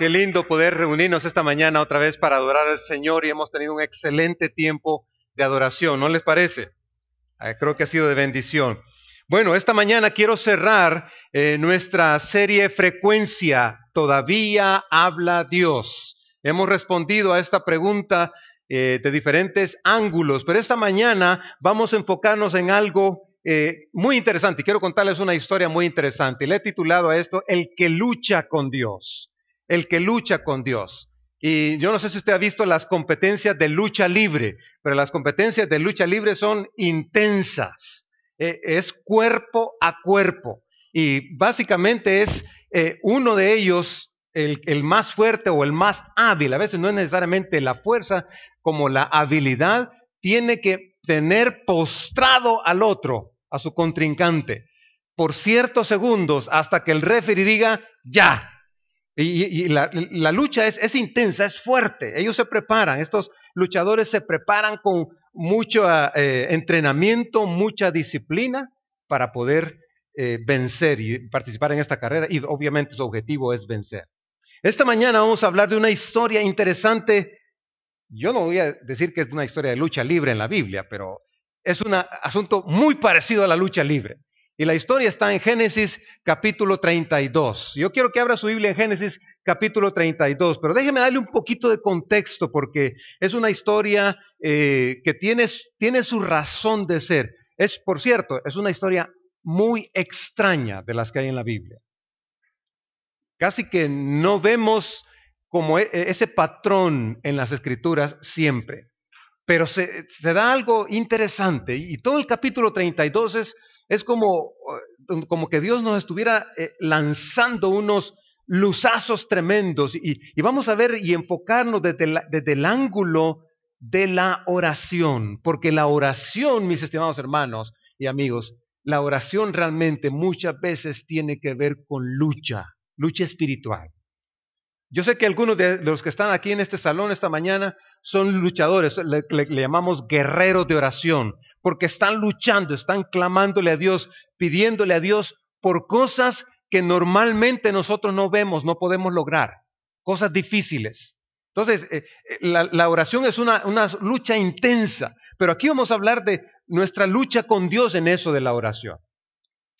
Qué lindo poder reunirnos esta mañana otra vez para adorar al Señor y hemos tenido un excelente tiempo de adoración, ¿no les parece? Ah, creo que ha sido de bendición. Bueno, esta mañana quiero cerrar eh, nuestra serie Frecuencia, todavía habla Dios. Hemos respondido a esta pregunta eh, de diferentes ángulos, pero esta mañana vamos a enfocarnos en algo eh, muy interesante. Quiero contarles una historia muy interesante. Le he titulado a esto El que lucha con Dios el que lucha con Dios. Y yo no sé si usted ha visto las competencias de lucha libre, pero las competencias de lucha libre son intensas. Eh, es cuerpo a cuerpo. Y básicamente es eh, uno de ellos el, el más fuerte o el más hábil. A veces no es necesariamente la fuerza como la habilidad. Tiene que tener postrado al otro, a su contrincante, por ciertos segundos hasta que el referee diga ya, y, la, lucha es, intensa, es fuerte. Ellos se preparan, estos luchadores se preparan con mucho eh, entrenamiento, mucha disciplina para poder eh, vencer y participar en esta carrera. Y obviamente su objetivo es vencer. Esta mañana vamos a hablar de una historia interesante. Yo no voy a decir que es una historia de lucha libre en la Biblia, pero es un asunto muy parecido a la lucha libre. Y la historia está en Génesis capítulo 32. Yo quiero que abra su Biblia en Génesis capítulo 32, pero déjeme darle un poquito de contexto porque es una historia eh, que tiene, tiene su razón de ser. Es, por cierto, es una historia muy extraña de las que hay en la Biblia. Casi que no vemos como e, e, ese patrón en las escrituras siempre. Pero se, se da algo interesante y todo el capítulo 32 es es como, eh, como que Dios nos estuviera eh, lanzando unos luzazos tremendos y, vamos a ver y enfocarnos desde, desde el ángulo de la oración, porque la oración, mis estimados hermanos y amigos, la oración realmente muchas veces tiene que ver con lucha, lucha espiritual. Yo sé que algunos de los que están aquí en este salón esta mañana son luchadores, le, llamamos guerreros de oración, porque están luchando, están clamándole a Dios, pidiéndole a Dios por cosas que normalmente nosotros no vemos, no podemos lograr, cosas difíciles. Entonces, eh, eh, la, oración es una, una lucha intensa, pero aquí vamos a hablar de nuestra lucha con Dios en eso de la oración.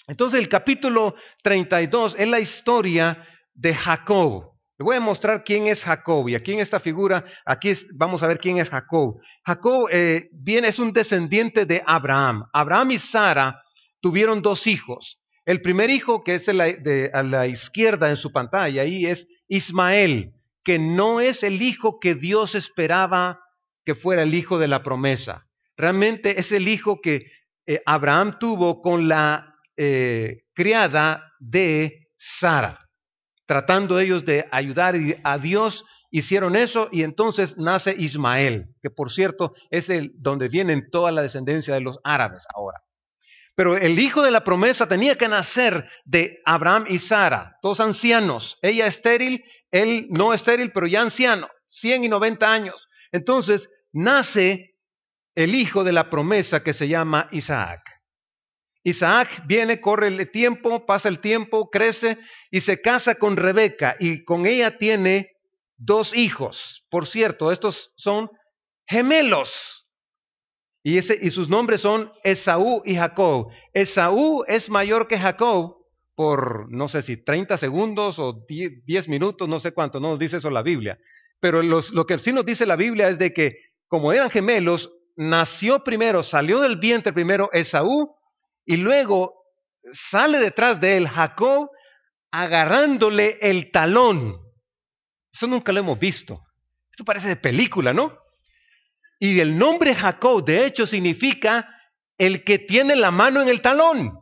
Entonces, el capítulo 32 es la historia de Jacob. Le voy a mostrar quién es Jacob y aquí en esta figura, aquí vamos a ver quién es Jacob. Jacob eh, viene, es un descendiente de Abraham. Abraham y Sara tuvieron dos hijos. El primer hijo, que es a la izquierda en su pantalla, ahí es Ismael, que no es el hijo que Dios esperaba que fuera el hijo de la promesa. Realmente es el hijo que eh, Abraham tuvo con la eh, criada de Sara tratando ellos de ayudar a Dios, hicieron eso y entonces nace Ismael, que por cierto es el donde vienen toda la descendencia de los árabes ahora. Pero el hijo de la promesa tenía que nacer de Abraham y Sara, dos ancianos, ella estéril, él no estéril, pero ya anciano, 100 y 90 años. Entonces nace el hijo de la promesa que se llama Isaac. Isaac viene, corre el tiempo, pasa el tiempo, crece y se casa con Rebeca y con ella tiene dos hijos. Por cierto, estos son gemelos. Y, ese, y sus nombres son Esaú y Jacob. Esaú es mayor que Jacob por, no sé si 30 segundos o 10, minutos, no sé cuánto, no nos dice eso la Biblia. Pero lo que sí nos dice la Biblia es de que como eran gemelos, nació primero, salió del vientre primero Esaú y luego sale detrás de él Jacob agarrándole el talón. Eso nunca lo hemos visto. Esto parece de película, ¿no? Y el nombre Jacob, de hecho, significa el que tiene la mano en el talón.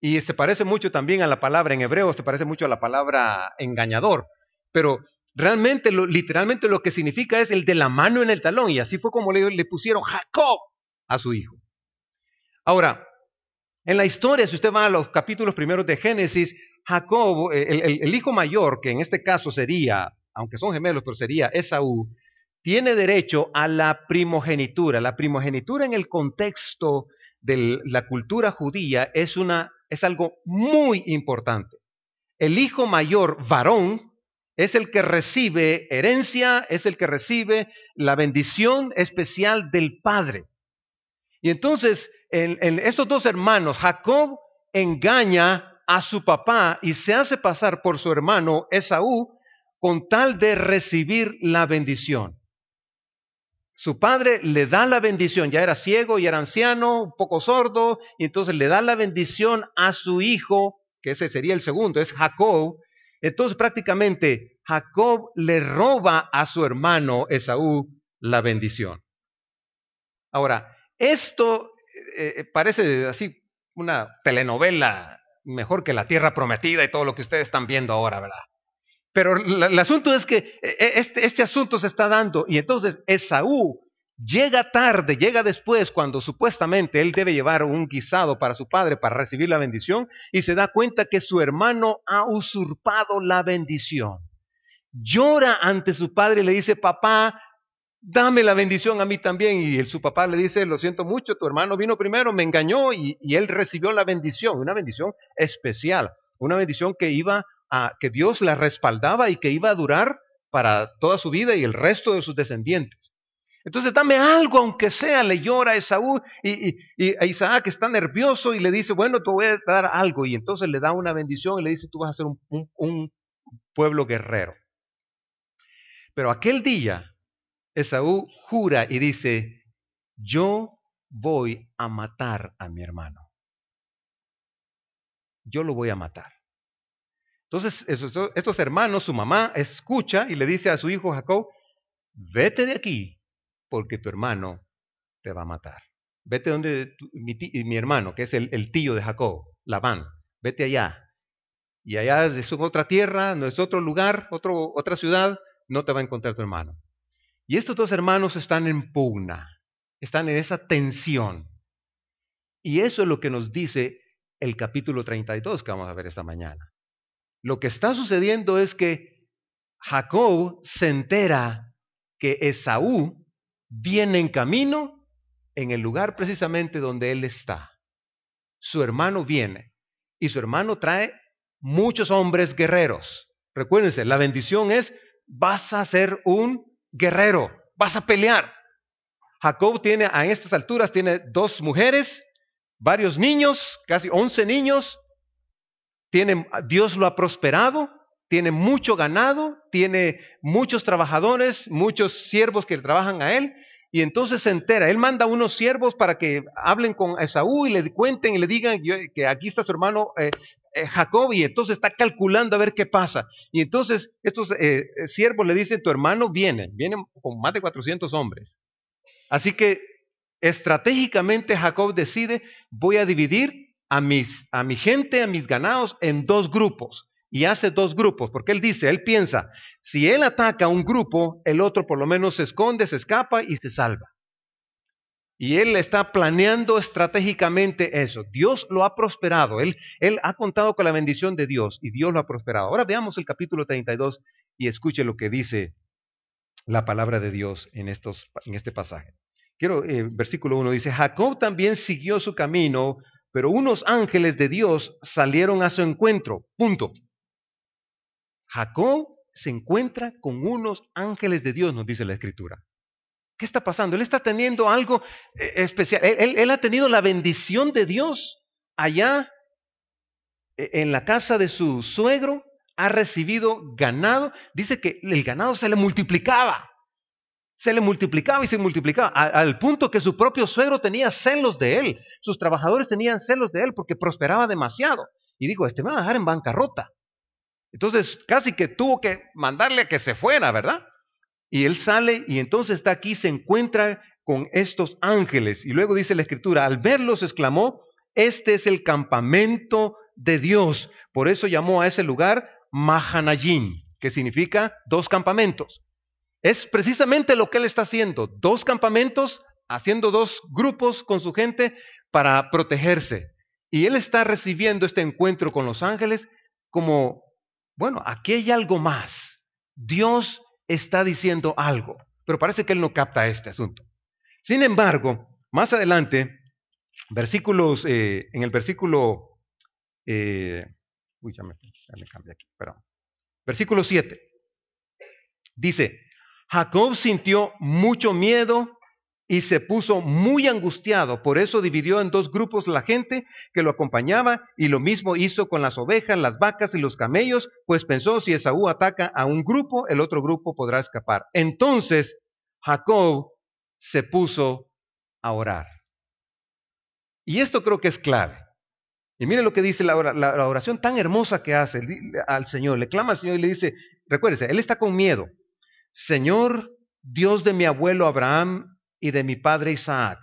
Y se parece mucho también a la palabra en hebreo, se parece mucho a la palabra engañador. Pero realmente, literalmente lo que significa es el de la mano en el talón. Y así fue como le pusieron Jacob a su hijo. Ahora, en la historia, si usted va a los capítulos primeros de Génesis, Jacob, eh, el, hijo mayor, que en este caso sería, aunque son gemelos, pero sería Esaú, tiene derecho a la primogenitura. La primogenitura en el contexto de la cultura judía es, una, es algo muy importante. El hijo mayor, varón, es el que recibe herencia, es el que recibe la bendición especial del Padre. Y entonces, en, estos dos hermanos, Jacob engaña a su papá y se hace pasar por su hermano Esaú con tal de recibir la bendición. Su padre le da la bendición, ya era ciego y era anciano, un poco sordo, y entonces le da la bendición a su hijo, que ese sería el segundo, es Jacob. Entonces prácticamente Jacob le roba a su hermano Esaú la bendición. Ahora, esto eh, eh, parece así una telenovela mejor que la tierra prometida y todo lo que ustedes están viendo ahora, ¿verdad? Pero el asunto es que e, e, este, este asunto se está dando y entonces Esaú llega tarde, llega después cuando supuestamente él debe llevar un guisado para su padre para recibir la bendición y se da cuenta que su hermano ha usurpado la bendición. Llora ante su padre y le dice, papá, dame la bendición a mí también. Y su papá le dice, lo siento mucho, tu hermano vino primero, me engañó y, él recibió la bendición, una bendición especial, una bendición que iba que Dios la respaldaba y que iba a durar para toda su vida y el resto de sus descendientes. Entonces dame algo, aunque sea, le llora a Esaú y, a Isaac está nervioso y le dice, bueno, te voy a dar algo. Y entonces le da una bendición y le dice, tú vas a ser un pueblo guerrero. Pero aquel día, Esaú jura y dice, yo voy a matar a mi hermano. Yo lo voy a matar. Entonces, estos hermanos, su mamá escucha y le dice a su hijo Jacob, vete de aquí, porque tu hermano te va a matar. Vete donde mi, hermano, que es el, tío de Jacob, Labán, vete allá. Y allá es otra tierra, no es otro lugar, otro, otra ciudad, no te va a encontrar tu hermano. Y estos dos hermanos están en pugna, están en esa tensión. Y eso es lo que nos dice el capítulo 32 que vamos a ver esta mañana. Lo que está sucediendo es que Jacob se entera que Esaú viene en camino en el lugar precisamente donde él está. Su hermano viene y su hermano trae muchos hombres guerreros. Recuérdense, la bendición es, vas a ser un guerrero, vas a pelear. Jacob tiene a estas alturas, tiene dos mujeres, varios niños, casi once niños, tiene, Dios lo ha prosperado, tiene mucho ganado, tiene muchos trabajadores, muchos siervos que trabajan a él, y entonces se entera. Él manda unos siervos para que hablen con Esaú y le cuenten y le digan que aquí está su hermano eh, Jacob, y entonces está calculando a ver qué pasa. Y entonces estos eh, siervos le dicen, tu hermano viene, viene con más de 400 hombres. Así que estratégicamente Jacob decide, voy a dividir a, mis, a mi gente, a mis ganados, en dos grupos. Y hace dos grupos, porque él dice, él piensa, si él ataca a un grupo, el otro por lo menos se esconde, se escapa y se salva. Y él está planeando estratégicamente eso. Dios lo ha prosperado. Él, él ha contado con la bendición de Dios y Dios lo ha prosperado. Ahora veamos el capítulo 32 y escuche lo que dice la palabra de Dios en, estos, en este pasaje. Quiero, eh, versículo 1 dice, Jacob también siguió su camino pero unos ángeles de Dios salieron a su encuentro. Punto. Jacob se encuentra con unos ángeles de Dios, nos dice la escritura. ¿Qué está pasando? Él está teniendo algo eh, especial. Él, ha tenido la bendición de Dios allá e, en la casa de su suegro. Ha recibido ganado. Dice que el ganado se le multiplicaba se le multiplicaba y se multiplicaba, al punto que su propio suegro tenía celos de él, sus trabajadores tenían celos de él porque prosperaba demasiado. Y digo, este me va a dejar en bancarrota. Entonces casi que tuvo que mandarle a que se fuera, ¿verdad? Y él sale y entonces está aquí, se encuentra con estos ángeles. Y luego dice la escritura, al verlos exclamó, este es el campamento de Dios. Por eso llamó a ese lugar Mahanayim, que significa dos campamentos. Es precisamente lo que él está haciendo. Dos campamentos, haciendo dos grupos con su gente para protegerse. Y él está recibiendo este encuentro con los ángeles como, bueno, aquí hay algo más. Dios está diciendo algo, pero parece que él no capta este asunto. Sin embargo, más adelante, versículos, eh, en el versículo, eh, uy, ya me, ya me cambié aquí, perdón. Versículo 7. Dice, Jacob sintió mucho miedo y se puso muy angustiado. Por eso dividió en dos grupos la gente que lo acompañaba y lo mismo hizo con las ovejas, las vacas y los camellos, pues pensó si Esaú ataca a un grupo, el otro grupo podrá escapar. Entonces Jacob se puso a orar. Y esto creo que es clave. Y mire lo que dice la, oración tan hermosa que hace al Señor. Le clama al Señor y le dice, recuérdese, Él está con miedo. Señor, Dios de mi abuelo Abraham y de mi padre Isaac,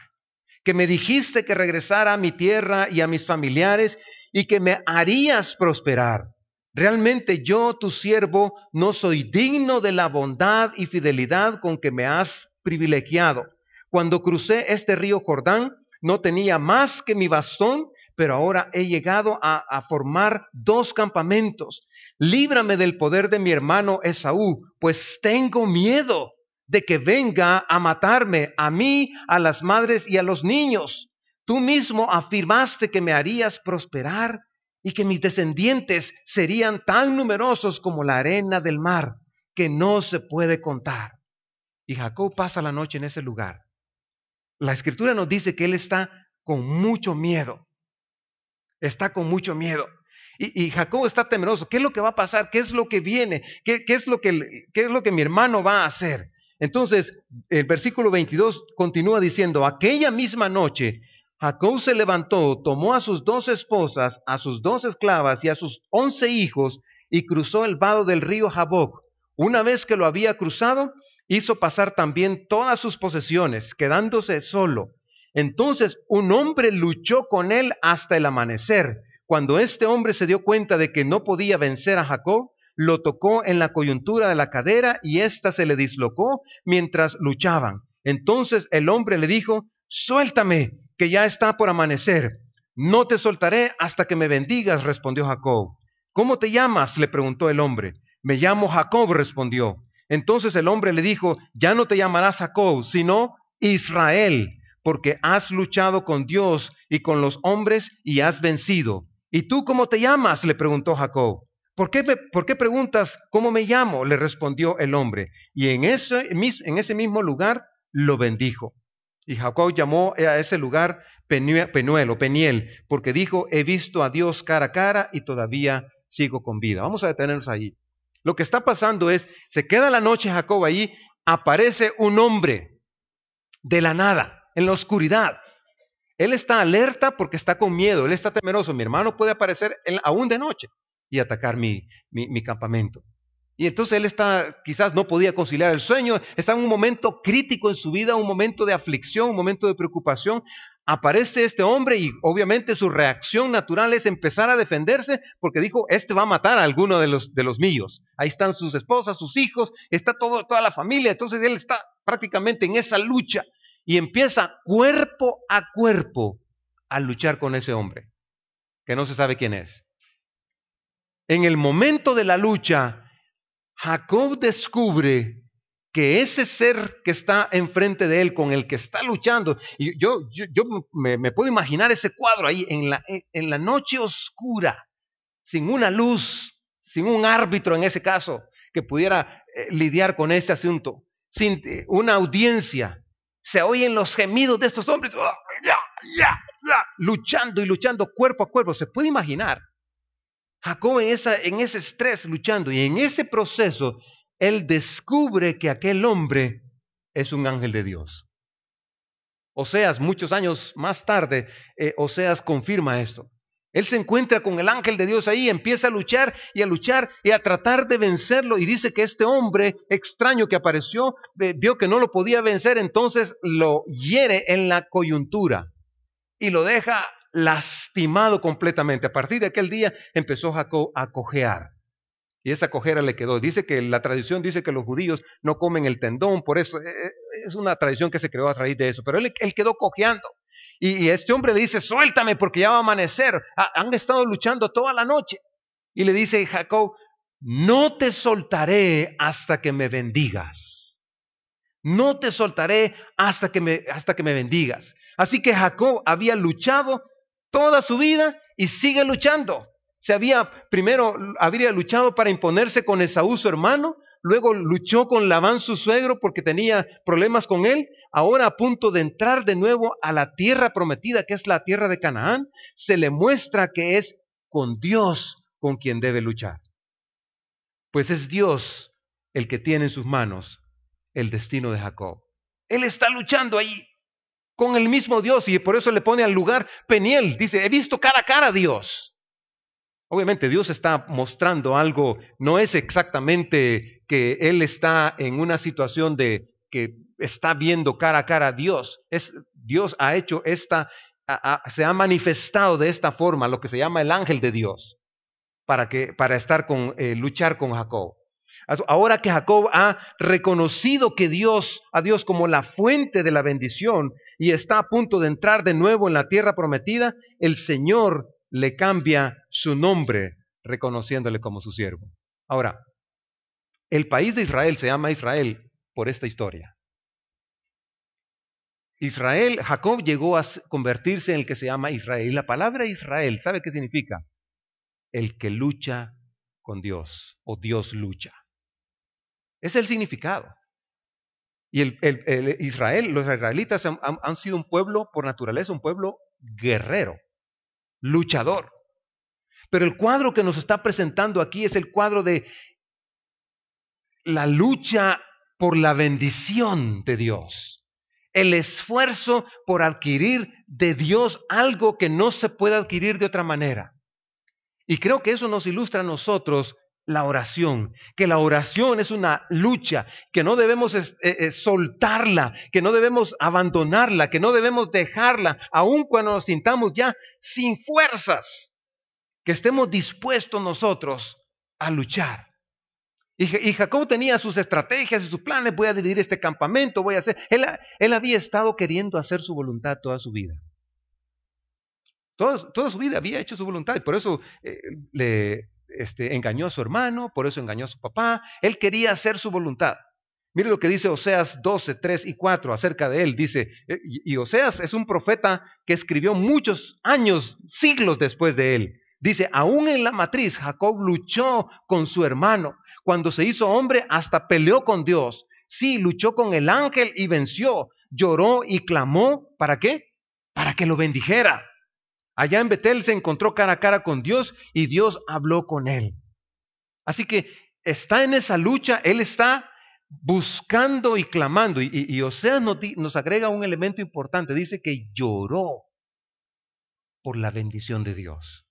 que me dijiste que regresara a mi tierra y a mis familiares y que me harías prosperar. Realmente yo, tu siervo, no soy digno de la bondad y fidelidad con que me has privilegiado. Cuando crucé este río Jordán, no tenía más que mi bastón, pero ahora he llegado a, a, formar dos campamentos. Líbrame del poder de mi hermano Esaú, pues tengo miedo de que venga a matarme a mí, a las madres y a los niños. Tú mismo afirmaste que me harías prosperar y que mis descendientes serían tan numerosos como la arena del mar, que no se puede contar. Y Jacob pasa la noche en ese lugar. La escritura nos dice que él está con mucho miedo. Está con mucho miedo. Y, Jacob está temeroso. ¿Qué es lo que va a pasar? ¿Qué es lo que viene? ¿Qué, es, lo que, qué es lo que mi hermano va a hacer? Entonces, el versículo 22 continúa diciendo, aquella misma noche, Jacob se levantó, tomó a sus dos esposas, a sus dos esclavas y a sus once hijos y cruzó el vado del río Jaboc. Una vez que lo había cruzado, hizo pasar también todas sus posesiones, quedándose solo. Entonces un hombre luchó con él hasta el amanecer. Cuando este hombre se dio cuenta de que no podía vencer a Jacob, lo tocó en la coyuntura de la cadera y ésta se le dislocó mientras luchaban. Entonces el hombre le dijo, suéltame, que ya está por amanecer. No te soltaré hasta que me bendigas, respondió Jacob. ¿Cómo te llamas? le preguntó el hombre. Me llamo Jacob, respondió. Entonces el hombre le dijo, ya no te llamarás Jacob, sino Israel, porque has luchado con Dios y con los hombres y has vencido. ¿Y tú cómo te llamas? le preguntó Jacob. ¿Por qué, ¿Por qué, preguntas cómo me llamo? le respondió el hombre. Y en ese, en ese mismo lugar lo bendijo. Y Jacob llamó a ese lugar Penuelo, Peniel, porque dijo, he visto a Dios cara a cara y todavía sigo con vida. Vamos a detenernos ahí. Lo que está pasando es, se queda la noche Jacob ahí, aparece un hombre de la nada, en la oscuridad. Él está alerta porque está con miedo, él está temeroso. Mi hermano puede aparecer aún de noche y atacar mi, campamento. Y entonces él está, quizás no podía conciliar el sueño, está en un momento crítico en su vida, un momento de aflicción, un momento de preocupación. Aparece este hombre y obviamente su reacción natural es empezar a defenderse porque dijo, este va a matar a alguno de los, de los míos. Ahí están sus esposas, sus hijos, está toda la familia. Entonces él está prácticamente en esa lucha y empieza cuerpo a cuerpo a luchar con ese hombre, que no se sabe quién es en el momento de la lucha, Jacob descubre que ese ser que está enfrente de él, con el que está luchando, y yo, yo, me, puedo imaginar ese cuadro ahí en la, en la noche oscura, sin una luz, sin un árbitro en ese caso, que pudiera eh, lidiar con ese asunto, sin eh, una audiencia. Se oyen los gemidos de estos hombres, ya, luchando y luchando cuerpo a cuerpo. Se puede imaginar Jacob en, ese estrés luchando y en ese proceso, él descubre que aquel hombre es un ángel de Dios. Oseas, muchos años más tarde, eh, Oseas confirma esto. Él se encuentra con el ángel de Dios ahí, empieza a luchar y a luchar y a tratar de vencerlo. Y dice que este hombre extraño que apareció vio que no lo podía vencer, entonces lo hiere en la coyuntura y lo deja lastimado completamente. A partir de aquel día empezó Jacob a cojear. Y esa cojera le quedó. Dice que la tradición dice que los judíos no comen el tendón, por eso eh, eh, es una tradición que se creó a raíz de eso. Pero él, quedó cojeando. Y, este hombre le dice, suéltame porque ya va a amanecer. han estado luchando toda la noche. Y le dice Jacob, no te soltaré hasta que me bendigas. No te soltaré hasta que me, hasta que me bendigas. Así que Jacob había luchado toda su vida y sigue luchando. Se había primero había luchado para imponerse con Esaú su hermano, luego luchó con Labán su suegro porque tenía problemas con él, ahora a punto de entrar de nuevo a la tierra prometida, que es la tierra de Canaán, se le muestra que es con Dios con quien debe luchar. Pues es Dios el que tiene en sus manos el destino de Jacob. Él está luchando ahí con el mismo Dios y por eso le pone al lugar Peniel. Dice, he visto cara a cara a Dios. Obviamente Dios está mostrando algo, no es exactamente que Él está en una situación de que está viendo cara a cara a Dios. Es, Dios ha hecho esta, se ha manifestado de esta forma, lo que se llama el ángel de Dios, para, que, para estar con, eh, luchar con Jacob. Ahora que Jacob ha reconocido que Dios, a Dios como la fuente de la bendición y está a punto de entrar de nuevo en la tierra prometida, el Señor le cambia su nombre reconociéndole como su siervo. Ahora, el país de Israel se llama Israel por esta historia. Israel, Jacob llegó a convertirse en el que se llama Israel. Y la palabra Israel, ¿sabe qué significa? El que lucha con Dios o Dios lucha. Es el significado. Y el, Israel, los israelitas han, han sido un pueblo por naturaleza, un pueblo guerrero, luchador. Pero el cuadro que nos está presentando aquí es el cuadro de la lucha por la bendición de Dios. El esfuerzo por adquirir de Dios algo que no se puede adquirir de otra manera. Y creo que eso nos ilustra a nosotros la oración, que la oración es una lucha, que no debemos eh, eh, soltarla, que no debemos abandonarla, que no debemos dejarla, aun cuando nos sintamos ya sin fuerzas, que estemos dispuestos nosotros a luchar. Y, Jacob tenía sus estrategias y sus planes, voy a dividir este campamento, voy a hacer, él, él había estado queriendo hacer su voluntad toda su vida. Toda, toda, su vida había hecho su voluntad y por eso eh, le, este, engañó a su hermano, por eso engañó a su papá. Él quería hacer su voluntad. Mire lo que dice Oseas 12, 3 y 4 acerca de él. Dice, eh, y Oseas es un profeta que escribió muchos años, siglos después de él. Dice, aún en la matriz, Jacob luchó con su hermano. Cuando se hizo hombre, hasta peleó con Dios. Sí, luchó con el ángel y venció. Lloró y clamó. ¿Para qué? Para que lo bendijera. Allá en Betel se encontró cara a cara con Dios y Dios habló con él. Así que está en esa lucha, él está buscando y clamando. Y, y, Oseas nos, agrega un elemento importante. Dice que lloró por la bendición de Dios.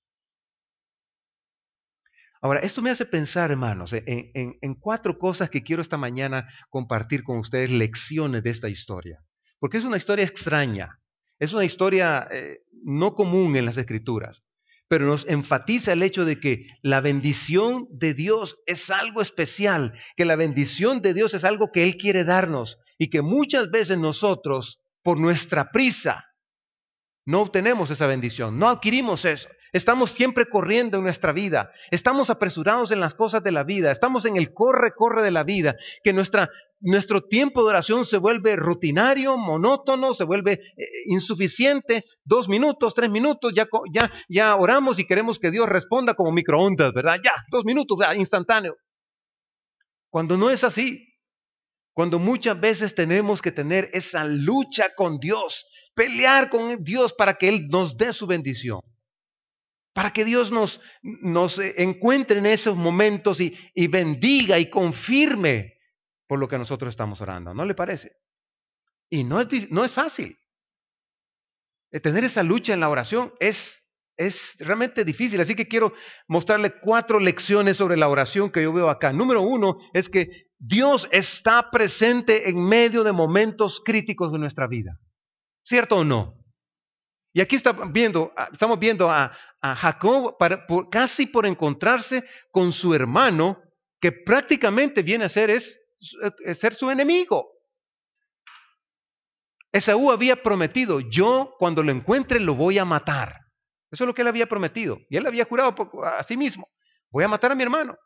Ahora, esto me hace pensar, hermanos, en, cuatro cosas que quiero esta mañana compartir con ustedes, lecciones de esta historia. Porque es una historia extraña. Es una historia eh, no común en las escrituras, pero nos enfatiza el hecho de que la bendición de Dios es algo especial, que la bendición de Dios es algo que Él quiere darnos y que muchas veces nosotros, por nuestra prisa, no obtenemos esa bendición, no adquirimos eso. Estamos siempre corriendo en nuestra vida, estamos apresurados en las cosas de la vida, estamos en el corre, corre de la vida, que nuestra, nuestro tiempo de oración se vuelve rutinario, monótono, se vuelve eh, insuficiente. Dos minutos, tres minutos, ya, ya, oramos y queremos que Dios responda como microondas, ¿verdad? Ya, dos minutos, ya, instantáneo. Cuando no es así, cuando muchas veces tenemos que tener esa lucha con Dios, pelear con Dios para que Él nos dé su bendición para que Dios nos, nos encuentre en esos momentos y, bendiga y confirme por lo que nosotros estamos orando. ¿No le parece? Y no es, fácil. Eh, tener esa lucha en la oración es, realmente difícil. Así que quiero mostrarle cuatro lecciones sobre la oración que yo veo acá. Número uno es que Dios está presente en medio de momentos críticos de nuestra vida. ¿Cierto o no? Y aquí viendo, ah, estamos viendo a, Jacob casi por encontrarse con su hermano, que prácticamente viene a ser es eh, ser su enemigo. Esaú había prometido, yo cuando lo encuentre lo voy a matar. Eso es lo que él había prometido. Y él había jurado a sí mismo, voy a matar a mi hermano.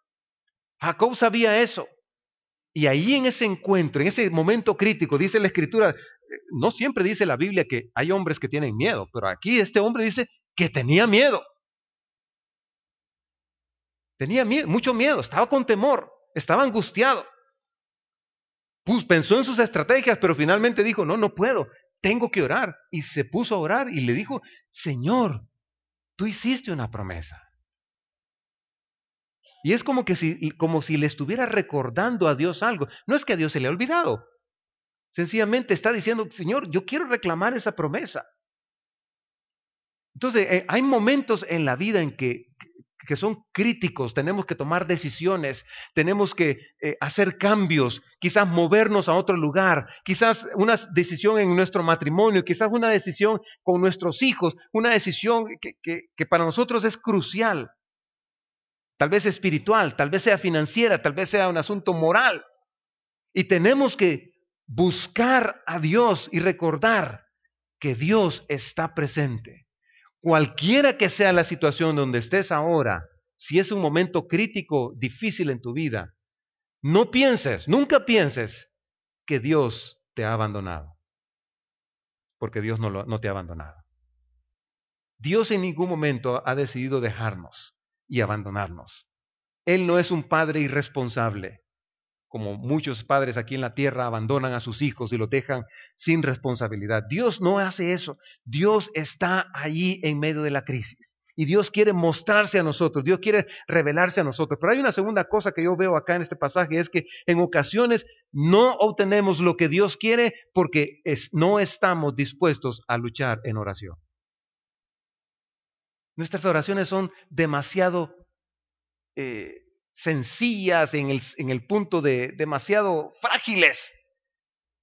Jacob sabía eso. Y ahí en ese encuentro, en ese momento crítico, dice la escritura, no siempre dice la Biblia que hay hombres que tienen miedo, pero aquí este hombre dice que tenía miedo. Tenía miedo, mucho miedo, estaba con temor, estaba angustiado. pensó en sus estrategias, pero finalmente dijo, no, no puedo, tengo que orar. Y se puso a orar y le dijo, Señor, tú hiciste una promesa. Y es como, que si, como si le estuviera recordando a Dios algo. No es que a Dios se le ha olvidado. Sencillamente está diciendo, Señor, yo quiero reclamar esa promesa. Entonces, eh, hay momentos en la vida en que, que son críticos, tenemos que tomar decisiones, tenemos que eh, hacer cambios, quizás movernos a otro lugar, quizás una decisión en nuestro matrimonio, quizás una decisión con nuestros hijos, una decisión que, que para nosotros es crucial, tal vez espiritual, tal vez sea financiera, tal vez sea un asunto moral. Y tenemos que buscar a Dios y recordar que Dios está presente. Cualquiera que sea la situación donde estés ahora, si es un momento crítico, difícil en tu vida, no pienses, nunca pienses que Dios te ha abandonado. Porque Dios no, no te ha abandonado. Dios en ningún momento ha decidido dejarnos y abandonarnos. Él no es un padre irresponsable como muchos padres aquí en la tierra abandonan a sus hijos y los dejan sin responsabilidad. Dios no hace eso. Dios está allí en medio de la crisis. Y Dios quiere mostrarse a nosotros, Dios quiere revelarse a nosotros. Pero hay una segunda cosa que yo veo acá en este pasaje, es que en ocasiones no obtenemos lo que Dios quiere porque no estamos dispuestos a luchar en oración. Nuestras oraciones son demasiado eh, sencillas, en el, en el punto de demasiado frágiles.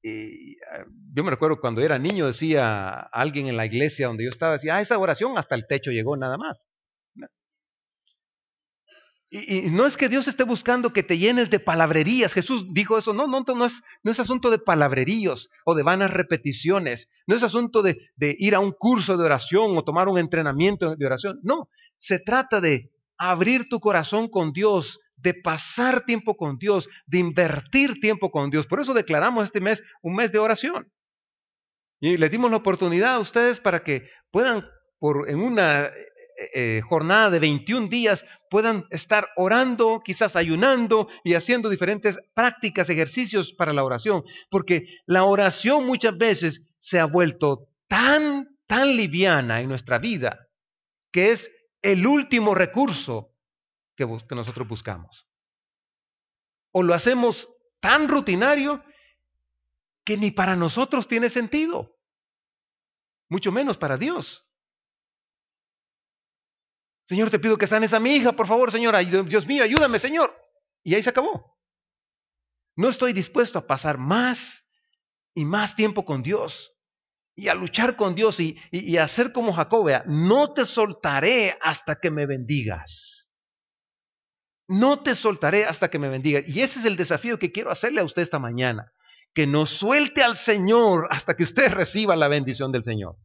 Ah, yo me recuerdo cuando era niño, decía alguien en la iglesia donde yo estaba, decía, ah, esa oración hasta el techo llegó nada más. Y, y, no es que Dios esté buscando que te llenes de palabrerías. Jesús dijo eso. No, no, no es, no es asunto de palabreríos o de vanas repeticiones. No es asunto de, de ir a un curso de oración o tomar un entrenamiento de oración. No, se trata de abrir tu corazón con Dios, de pasar tiempo con Dios, de invertir tiempo con Dios. Por eso declaramos este mes un mes de oración. Y les dimos la oportunidad a ustedes para que puedan, por, en una eh, eh, jornada de 21 días, puedan estar orando, quizás ayunando y haciendo diferentes prácticas, ejercicios para la oración. Porque la oración muchas veces se ha vuelto tan, tan liviana en nuestra vida que es el último recurso que, nosotros buscamos. O lo hacemos tan rutinario que ni para nosotros tiene sentido, mucho menos para Dios. Señor, te pido que sanes a mi hija, por favor, Señor. Dios mío, ayúdame, Señor. Y ahí se acabó. No estoy dispuesto a pasar más y más tiempo con Dios y a luchar con Dios y, y, hacer como Jacob, no te soltaré hasta que me bendigas. No te soltaré hasta que me bendigas. Y ese es el desafío que quiero hacerle a usted esta mañana. Que no suelte al Señor hasta que usted reciba la bendición del Señor.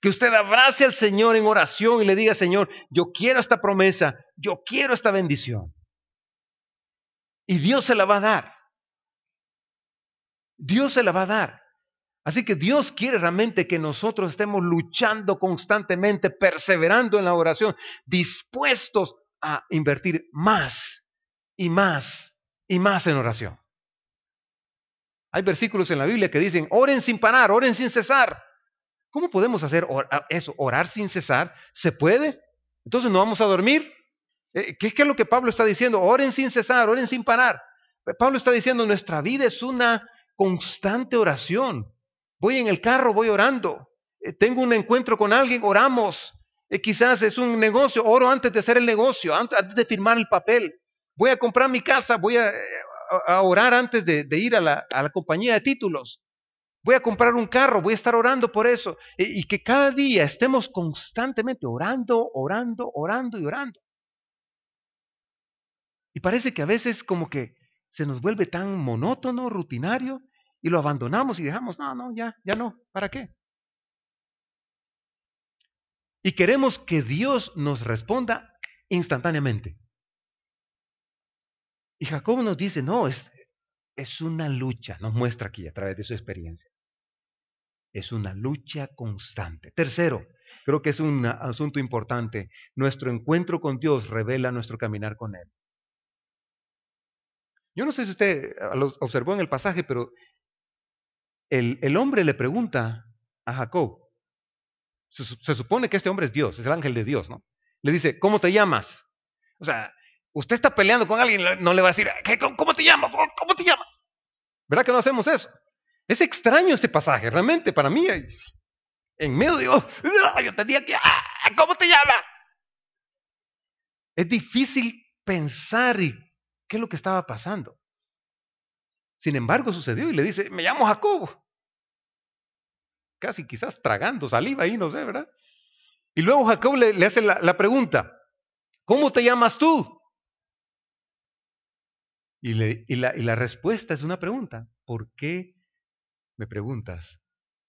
Que usted abrace al Señor en oración y le diga, Señor, yo quiero esta promesa, yo quiero esta bendición. Y Dios se la va a dar. Dios se la va a dar. Así que Dios quiere realmente que nosotros estemos luchando constantemente, perseverando en la oración, dispuestos a invertir más y más y más en oración. Hay versículos en la Biblia que dicen, oren sin parar, oren sin cesar. ¿Cómo podemos hacer eso? ¿Orar sin cesar? ¿Se puede? Entonces no vamos a dormir. Eh, ¿Qué es lo que Pablo está diciendo? Oren sin cesar, oren sin parar. Pablo está diciendo, nuestra vida es una constante oración. Voy en el carro, voy orando. Eh, tengo un encuentro con alguien, oramos. Eh, quizás es un negocio, oro antes de hacer el negocio, antes, de firmar el papel. Voy a comprar mi casa, voy a, orar antes de, ir a la, compañía de títulos. Voy a comprar un carro, voy a estar orando por eso. y que cada día estemos constantemente orando, orando, orando y orando. Y parece que a veces como que se nos vuelve tan monótono, rutinario, y lo abandonamos y dejamos, no, no, ya, ya no, ¿para qué? Y queremos que Dios nos responda instantáneamente. Y Jacob nos dice, no, es, es una lucha, nos muestra aquí a través de su experiencia. Es una lucha constante. Tercero, creo que es un asunto importante. Nuestro encuentro con Dios revela nuestro caminar con Él. Yo no sé si usted lo observó en el pasaje, pero el, el hombre le pregunta a Jacob, se, supone que este hombre es Dios, es el ángel de Dios, ¿no? Le dice, ¿cómo te llamas? O sea, usted está peleando con alguien, no le va a decir, ¿cómo te llamas? ¿Cómo te llamas? ¿Verdad que no hacemos eso? Es extraño este pasaje, realmente, para mí, en medio, oh, yo tenía que, ah, ¿cómo te llamas? Es difícil pensar qué es lo que estaba pasando. Sin embargo, sucedió y le dice, me llamo Jacobo. Casi quizás tragando saliva ahí, no sé, ¿verdad? Y luego Jacob le, hace la, pregunta, ¿cómo te llamas tú? Y, la, y la respuesta es una pregunta, ¿por qué me preguntas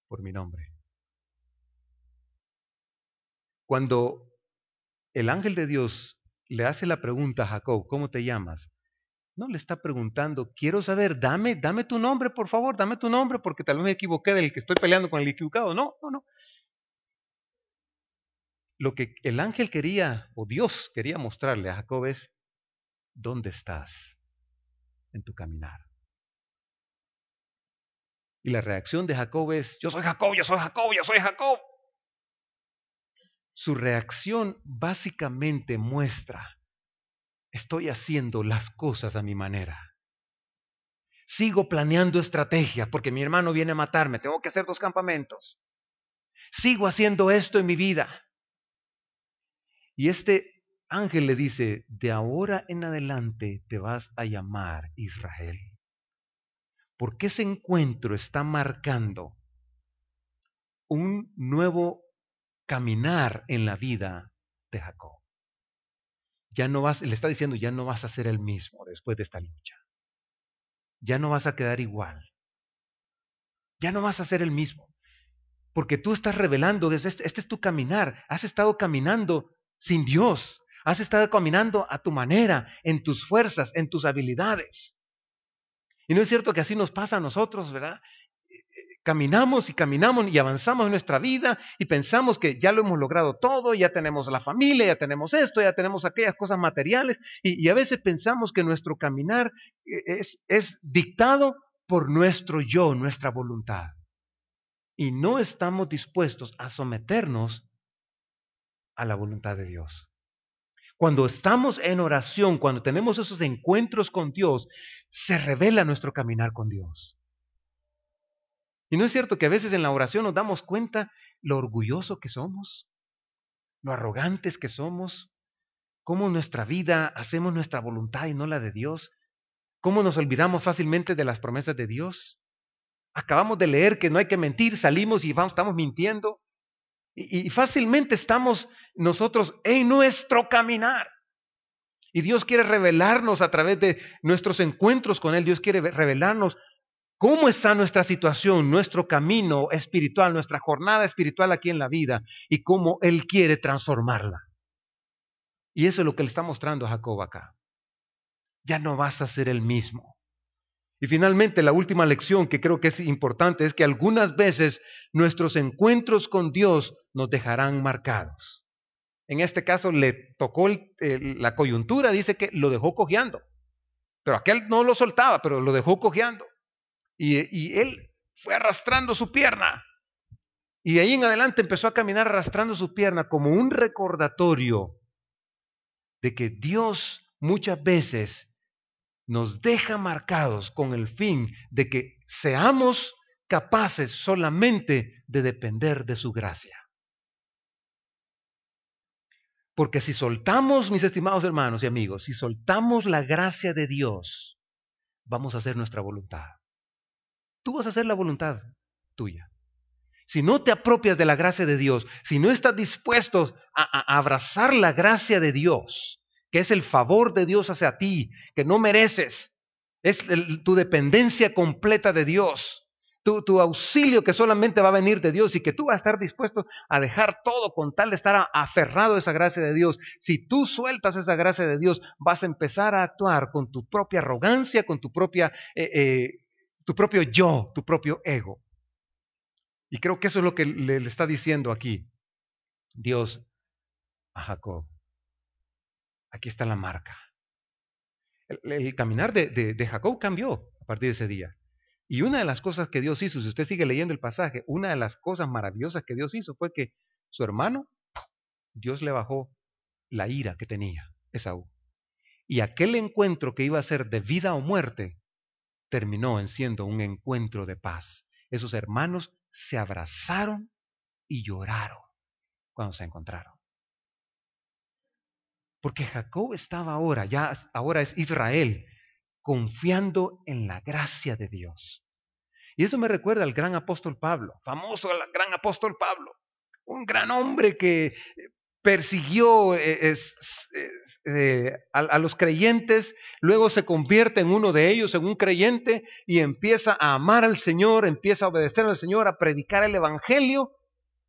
por mi nombre? Cuando el ángel de Dios le hace la pregunta a Jacob, ¿cómo te llamas? No le está preguntando, quiero saber, dame, dame tu nombre, por favor, dame tu nombre, porque tal vez me equivoqué del que estoy peleando con el equivocado. No, no, no. Lo que el ángel quería, o Dios quería mostrarle a Jacob es, ¿dónde estás en tu caminar? Y la reacción de Jacob es, yo soy Jacob, yo soy Jacob, yo soy Jacob. Su reacción básicamente muestra estoy haciendo las cosas a mi manera. Sigo planeando estrategias porque mi hermano viene a matarme, tengo que hacer dos campamentos. Sigo haciendo esto en mi vida. Y este ángel le dice, de ahora en adelante te vas a llamar Israel. Porque ese encuentro está marcando un nuevo caminar en la vida de Jacob ya no vas, le está diciendo, ya no vas a ser el mismo después de esta lucha. Ya no vas a quedar igual. Ya no vas a ser el mismo. Porque tú estás revelando, desde este, este es tu caminar. Has estado caminando sin Dios. Has estado caminando a tu manera, en tus fuerzas, en tus habilidades. Y no es cierto que así nos pasa a nosotros, ¿verdad? Caminamos y caminamos y avanzamos en nuestra vida y pensamos que ya lo hemos logrado todo, ya tenemos la familia, ya tenemos esto, ya tenemos aquellas cosas materiales y, y a veces pensamos que nuestro caminar e, es, es dictado por nuestro yo, nuestra voluntad. Y no estamos dispuestos a someternos a la voluntad de Dios. Cuando estamos en oración, cuando tenemos esos encuentros con Dios, se revela nuestro caminar con Dios. Y no es cierto que a veces en la oración nos damos cuenta lo orgulloso que somos, lo arrogantes que somos, cómo nuestra vida hacemos nuestra voluntad y no la de Dios, cómo nos olvidamos fácilmente de las promesas de Dios. Acabamos de leer que no hay que mentir, salimos y vamos, estamos mintiendo. Y, y fácilmente estamos nosotros en nuestro caminar. Y Dios quiere revelarnos a través de nuestros encuentros con Él, Dios quiere revelarnos cómo está nuestra situación, nuestro camino espiritual, nuestra jornada espiritual aquí en la vida y cómo Él quiere transformarla. Y eso es lo que le está mostrando a Jacob acá. Ya no vas a ser el mismo. Y finalmente, la última lección que creo que es importante es que algunas veces nuestros encuentros con Dios nos dejarán marcados. En este caso le tocó la coyuntura, dice que lo dejó cojeando. Pero aquel no lo soltaba, pero lo dejó cojeando. Y, él fue arrastrando su pierna. Y de ahí en adelante empezó a caminar arrastrando su pierna como un recordatorio de que Dios muchas veces nos deja marcados con el fin de que seamos capaces solamente de depender de su gracia. Porque si soltamos, mis estimados hermanos y amigos, si soltamos la gracia de Dios, vamos a hacer nuestra voluntad. Tú vas a hacer la voluntad tuya. Si no te apropias de la gracia de Dios, si no estás dispuesto a, abrazar la gracia de Dios, que es el favor de Dios hacia ti, que no mereces, es tu dependencia completa de Dios, tu, tu, auxilio que solamente va a venir de Dios y que tú vas a estar dispuesto a dejar todo con tal de estar aferrado a esa gracia de Dios. Si tú sueltas esa gracia de Dios, vas a empezar a actuar con tu propia arrogancia, con tu propia eh, eh, tu propio yo, tu propio ego. Y creo que eso es lo que le, está diciendo aquí Dios a Jacob. Aquí está la marca. El, caminar de, de Jacob cambió a partir de ese día. Y una de las cosas que Dios hizo, si usted sigue leyendo el pasaje, una de las cosas maravillosas que Dios hizo fue que su hermano, Dios le bajó la ira que tenía, Esaú. Y aquel encuentro que iba a ser de vida o muerte, terminó en siendo un encuentro de paz. Esos hermanos se abrazaron y lloraron cuando se encontraron. Porque Jacob estaba ahora, ya ahora es Israel, confiando en la gracia de Dios. Y eso me recuerda al gran apóstol Pablo, famoso gran apóstol Pablo, un gran hombre que persiguió eh, eh, a, los creyentes, luego se convierte en uno de ellos, en un creyente, y empieza a amar al Señor, empieza a obedecer al Señor, a predicar el Evangelio,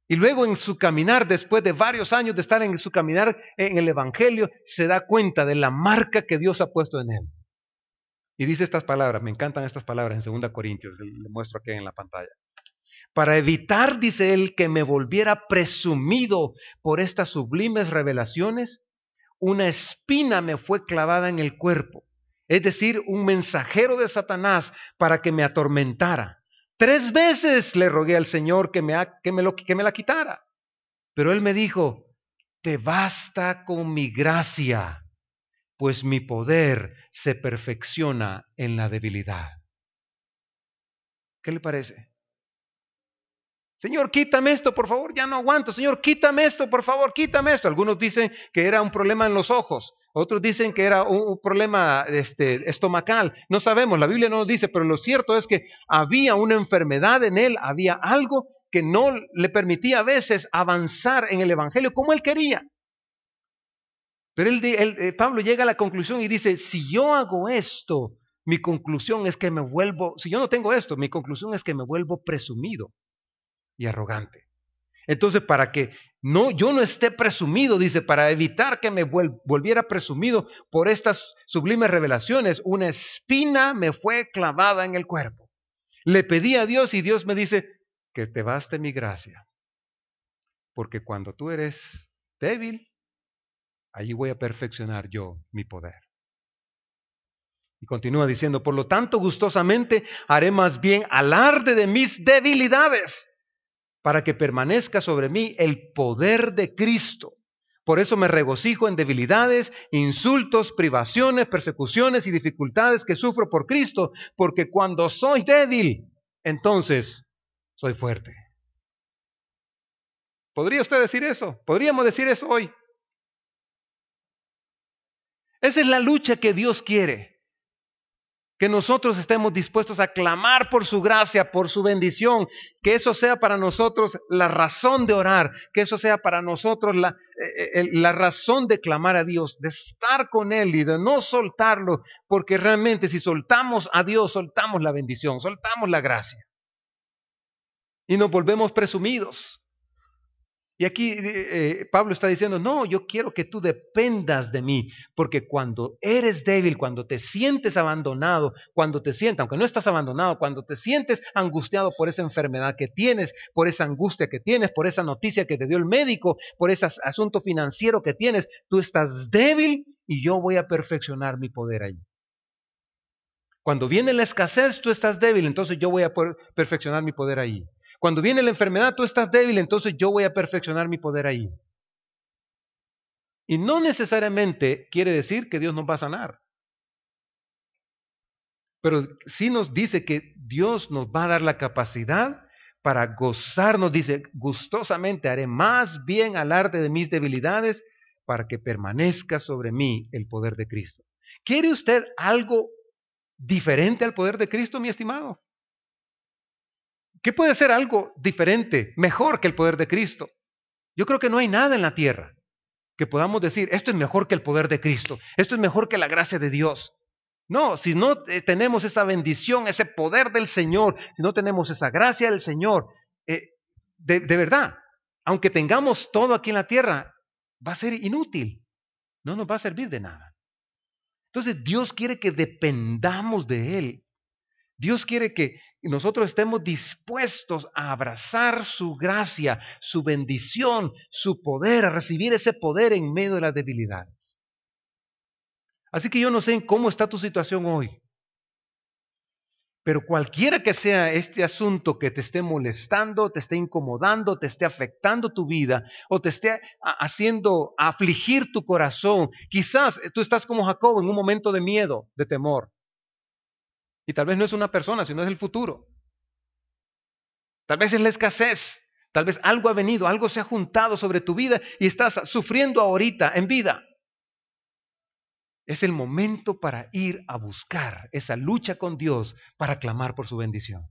y luego en su caminar, después de varios años de estar en su caminar en el Evangelio, se da cuenta de la marca que Dios ha puesto en él. Y dice estas palabras, me encantan estas palabras en 2 Corintios, le muestro aquí en la pantalla para evitar, dice él, que me volviera presumido por estas sublimes revelaciones, una espina me fue clavada en el cuerpo, es decir, un mensajero de Satanás para que me atormentara. Tres veces le rogué al Señor que me, la quitara, pero él me dijo, te basta con mi gracia, pues mi poder se perfecciona en la debilidad. ¿Qué le parece? Señor, quítame esto, por favor, ya no aguanto. Señor, quítame esto, por favor, quítame esto. Algunos dicen que era un problema en los ojos, otros dicen que era un, problema este, estomacal. No sabemos, la Biblia no nos dice, pero lo cierto es que había una enfermedad en él, había algo que no le permitía a veces avanzar en el Evangelio como él quería. Pero él, eh, Pablo llega a la conclusión y dice, si yo hago esto, mi conclusión es que me vuelvo, si yo no tengo esto, mi conclusión es que me vuelvo presumido y arrogante. Entonces, para que no, yo no esté presumido, dice, para evitar que me volviera presumido por estas sublimes revelaciones, una espina me fue clavada en el cuerpo. Le pedí a Dios y Dios me dice, que te baste mi gracia. Porque cuando tú eres débil, allí voy a perfeccionar yo mi poder. Y continúa diciendo, por lo tanto, gustosamente haré más bien alarde de mis debilidades para que permanezca sobre mí el poder de Cristo. Por eso me regocijo en debilidades, insultos, privaciones, persecuciones y dificultades que sufro por Cristo, porque cuando soy débil, entonces soy fuerte. ¿Podría usted decir eso? ¿Podríamos decir eso hoy? Esa es la lucha que Dios quiere que nosotros estemos dispuestos a clamar por su gracia, por su bendición, que eso sea para nosotros la razón de orar, que eso sea para nosotros la, eh, eh, la, razón de clamar a Dios, de estar con Él y de no soltarlo, porque realmente si soltamos a Dios, soltamos la bendición, soltamos la gracia. Y nos volvemos presumidos. Y aquí eh, Pablo está diciendo, no, yo quiero que tú dependas de mí, porque cuando eres débil, cuando te sientes abandonado, cuando te sientes, aunque no estás abandonado, cuando te sientes angustiado por esa enfermedad que tienes, por esa angustia que tienes, por esa noticia que te dio el médico, por ese asunto financiero que tienes, tú estás débil y yo voy a perfeccionar mi poder ahí. Cuando viene la escasez, tú estás débil, entonces yo voy a perfeccionar mi poder ahí. Cuando viene la enfermedad, tú estás débil, entonces yo voy a perfeccionar mi poder ahí. Y no necesariamente quiere decir que Dios nos va a sanar. Pero sí nos dice que Dios nos va a dar la capacidad para gozarnos, dice, gustosamente haré más bien alarde de mis debilidades para que permanezca sobre mí el poder de Cristo. ¿Quiere usted algo diferente al poder de Cristo, mi estimado? ¿Qué puede ser algo diferente, mejor que el poder de Cristo? Yo creo que no hay nada en la tierra que podamos decir, esto es mejor que el poder de Cristo, esto es mejor que la gracia de Dios. No, si no eh, tenemos esa bendición, ese poder del Señor, si no tenemos esa gracia del Señor, eh, de, de verdad, aunque tengamos todo aquí en la tierra, va a ser inútil, no nos va a servir de nada. Entonces Dios quiere que dependamos de Él Dios quiere que nosotros estemos dispuestos a abrazar su gracia, su bendición, su poder, a recibir ese poder en medio de las debilidades. Así que yo no sé cómo está tu situación hoy. Pero cualquiera que sea este asunto que te esté molestando, te esté incomodando, te esté afectando tu vida o te esté haciendo afligir tu corazón, quizás tú estás como Jacob en un momento de miedo, de temor. Y tal vez no es una persona, sino es el futuro. Tal vez es la escasez. Tal vez algo ha venido, algo se ha juntado sobre tu vida y estás sufriendo ahorita en vida. Es el momento para ir a buscar esa lucha con Dios para clamar por su bendición.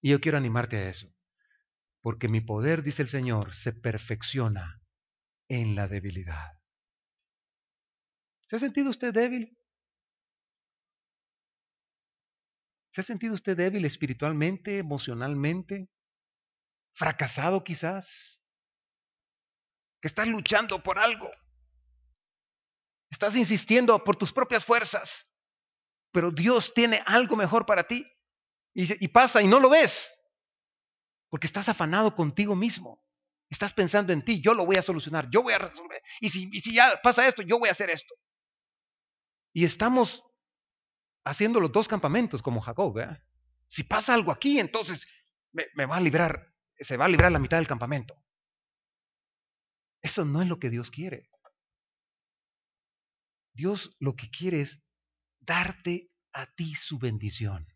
Y yo quiero animarte a eso. Porque mi poder, dice el Señor, se perfecciona en la debilidad. ¿Se ha sentido usted débil? ¿Se ha sentido usted débil espiritualmente, emocionalmente? ¿Fracasado quizás? ¿Que estás luchando por algo? Estás insistiendo por tus propias fuerzas, pero Dios tiene algo mejor para ti. Y, pasa y no lo ves, porque estás afanado contigo mismo. Estás pensando en ti, yo lo voy a solucionar, yo voy a resolver. Y si, si ya pasa esto, yo voy a hacer esto. Y estamos haciendo los dos campamentos como Jacob. Si pasa algo aquí, entonces me, va a librar, se va a librar la mitad del campamento. Eso no es lo que Dios quiere. Dios lo que quiere es darte a ti su bendición.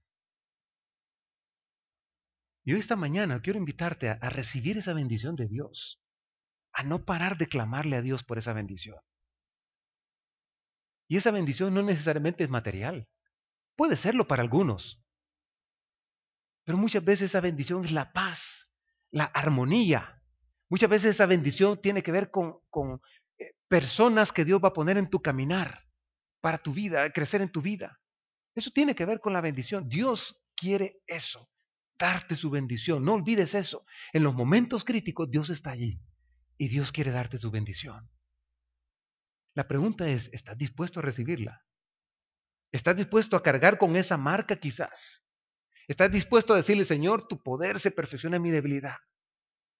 Y hoy esta mañana quiero invitarte a, recibir esa bendición de Dios, a no parar de clamarle a Dios por esa bendición. Y esa bendición no necesariamente es material, puede serlo para algunos, pero muchas veces esa bendición es la paz, la armonía. Muchas veces esa bendición tiene que ver con, con personas que Dios va a poner en tu caminar para tu vida, crecer en tu vida. Eso tiene que ver con la bendición. Dios quiere eso, darte su bendición. No olvides eso. En los momentos críticos Dios está allí y Dios quiere darte su bendición. La pregunta es, ¿estás dispuesto a recibirla? ¿Estás dispuesto a cargar con esa marca quizás? ¿Estás dispuesto a decirle, Señor, tu poder se perfecciona en mi debilidad?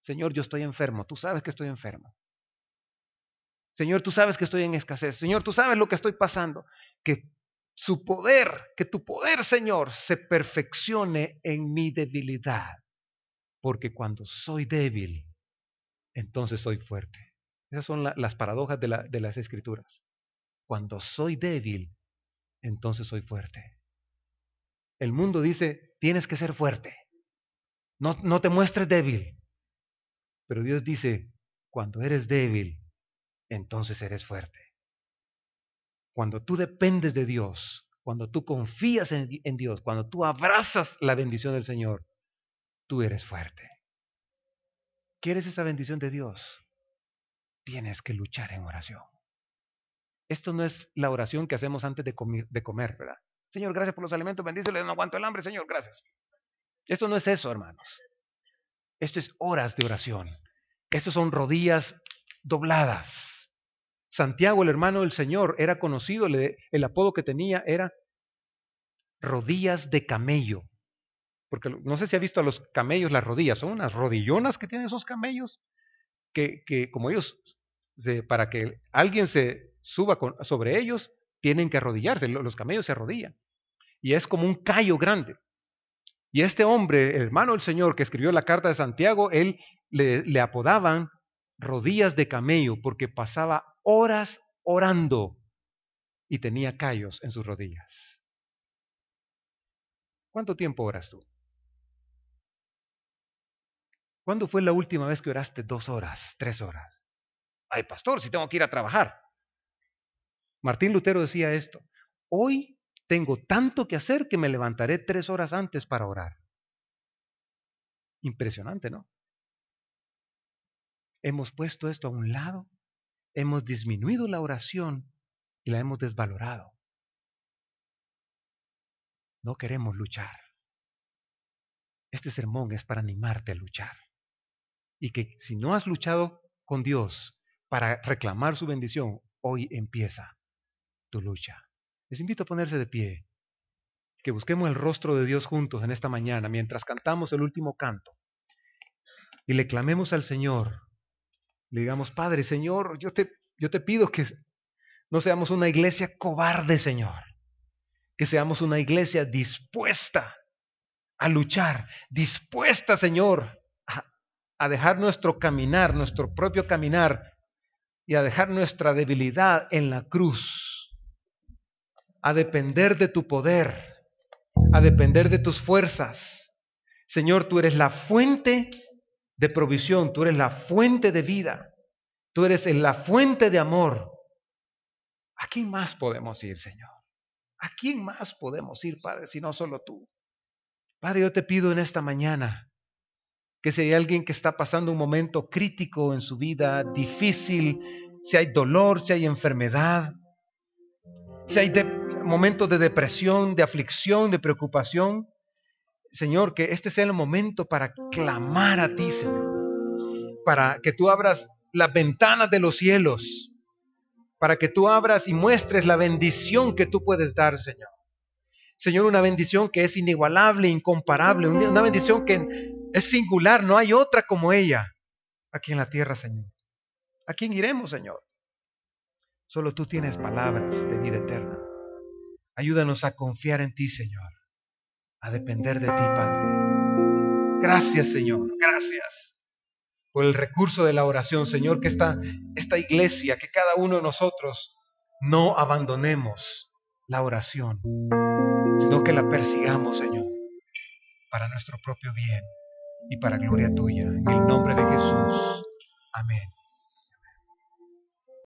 Señor, yo estoy enfermo, tú sabes que estoy enfermo. Señor, tú sabes que estoy en escasez. Señor, tú sabes lo que estoy pasando. Que su poder, que tu poder, Señor, se perfeccione en mi debilidad. Porque cuando soy débil, entonces soy fuerte. Esas son las paradojas de, las escrituras. Cuando soy débil, entonces soy fuerte. El mundo dice, tienes que ser fuerte. No, no te muestres débil. Pero Dios dice, cuando eres débil, entonces eres fuerte. Cuando tú dependes de Dios, cuando tú confías en, Dios, cuando tú abrazas la bendición del Señor, tú eres fuerte. ¿Quieres esa bendición de Dios? Tienes que luchar en oración. Esto no es la oración que hacemos antes de comer, ¿verdad? Señor, gracias por los alimentos, bendícele, no aguanto el hambre, Señor, gracias. Esto no es eso, hermanos. Esto es horas de oración. Estos son rodillas dobladas Santiago, el hermano del Señor, era conocido, el apodo que tenía era rodillas de camello. Porque no sé si ha visto a los camellos las rodillas, son unas rodillonas que tienen esos camellos, que, como ellos, para que alguien se suba sobre ellos, tienen que arrodillarse, los camellos se arrodillan. Y es como un callo grande. Y este hombre, el hermano del Señor que escribió la carta de Santiago, él le, le apodaban rodillas de camello porque pasaba horas orando y tenía callos en sus rodillas. ¿Cuánto tiempo oras tú? ¿Cuándo fue la última vez que oraste dos horas, tres horas? Ay, pastor, si tengo que ir a trabajar. Martín Lutero decía esto, hoy tengo tanto que hacer que me levantaré tres horas antes para orar. Impresionante, ¿no? Hemos puesto esto a un lado hemos disminuido la oración y la hemos desvalorado. No queremos luchar. Este sermón es para animarte a luchar. Y que si no has luchado con Dios para reclamar su bendición, hoy empieza tu lucha. Les invito a ponerse de pie, que busquemos el rostro de Dios juntos en esta mañana mientras cantamos el último canto y le clamemos al Señor le digamos, Padre, Señor, yo te, yo te pido que no seamos una iglesia cobarde, Señor. Que seamos una iglesia dispuesta a luchar, dispuesta, Señor, a, a dejar nuestro caminar, nuestro propio caminar, y a dejar nuestra debilidad en la cruz, a depender de tu poder, a depender de tus fuerzas. Señor, tú eres la fuente de provisión, tú eres la fuente de vida, tú eres la fuente de amor. ¿A quién más podemos ir, Señor? ¿A quién más podemos ir, Padre, si no solo tú? Padre, yo te pido en esta mañana que si hay alguien que está pasando un momento crítico en su vida, difícil, si hay dolor, si hay enfermedad, si hay momentos de depresión, de aflicción, de preocupación, Señor, que este sea el momento para clamar a ti, Señor, para que tú abras las ventanas de los cielos, para que tú abras y muestres la bendición que tú puedes dar, Señor. Señor, una bendición que es inigualable, incomparable, una bendición que es singular, no hay otra como ella aquí en la tierra, Señor. ¿A quién iremos, Señor? Solo tú tienes palabras de vida eterna. Ayúdanos a confiar en ti, Señor, a depender de ti, Padre. Gracias, Señor, gracias por el recurso de la oración, Señor, que esta, esta iglesia, que cada uno de nosotros no abandonemos la oración, sino que la persigamos, Señor, para nuestro propio bien y para gloria tuya. En el nombre de Jesús. Amén.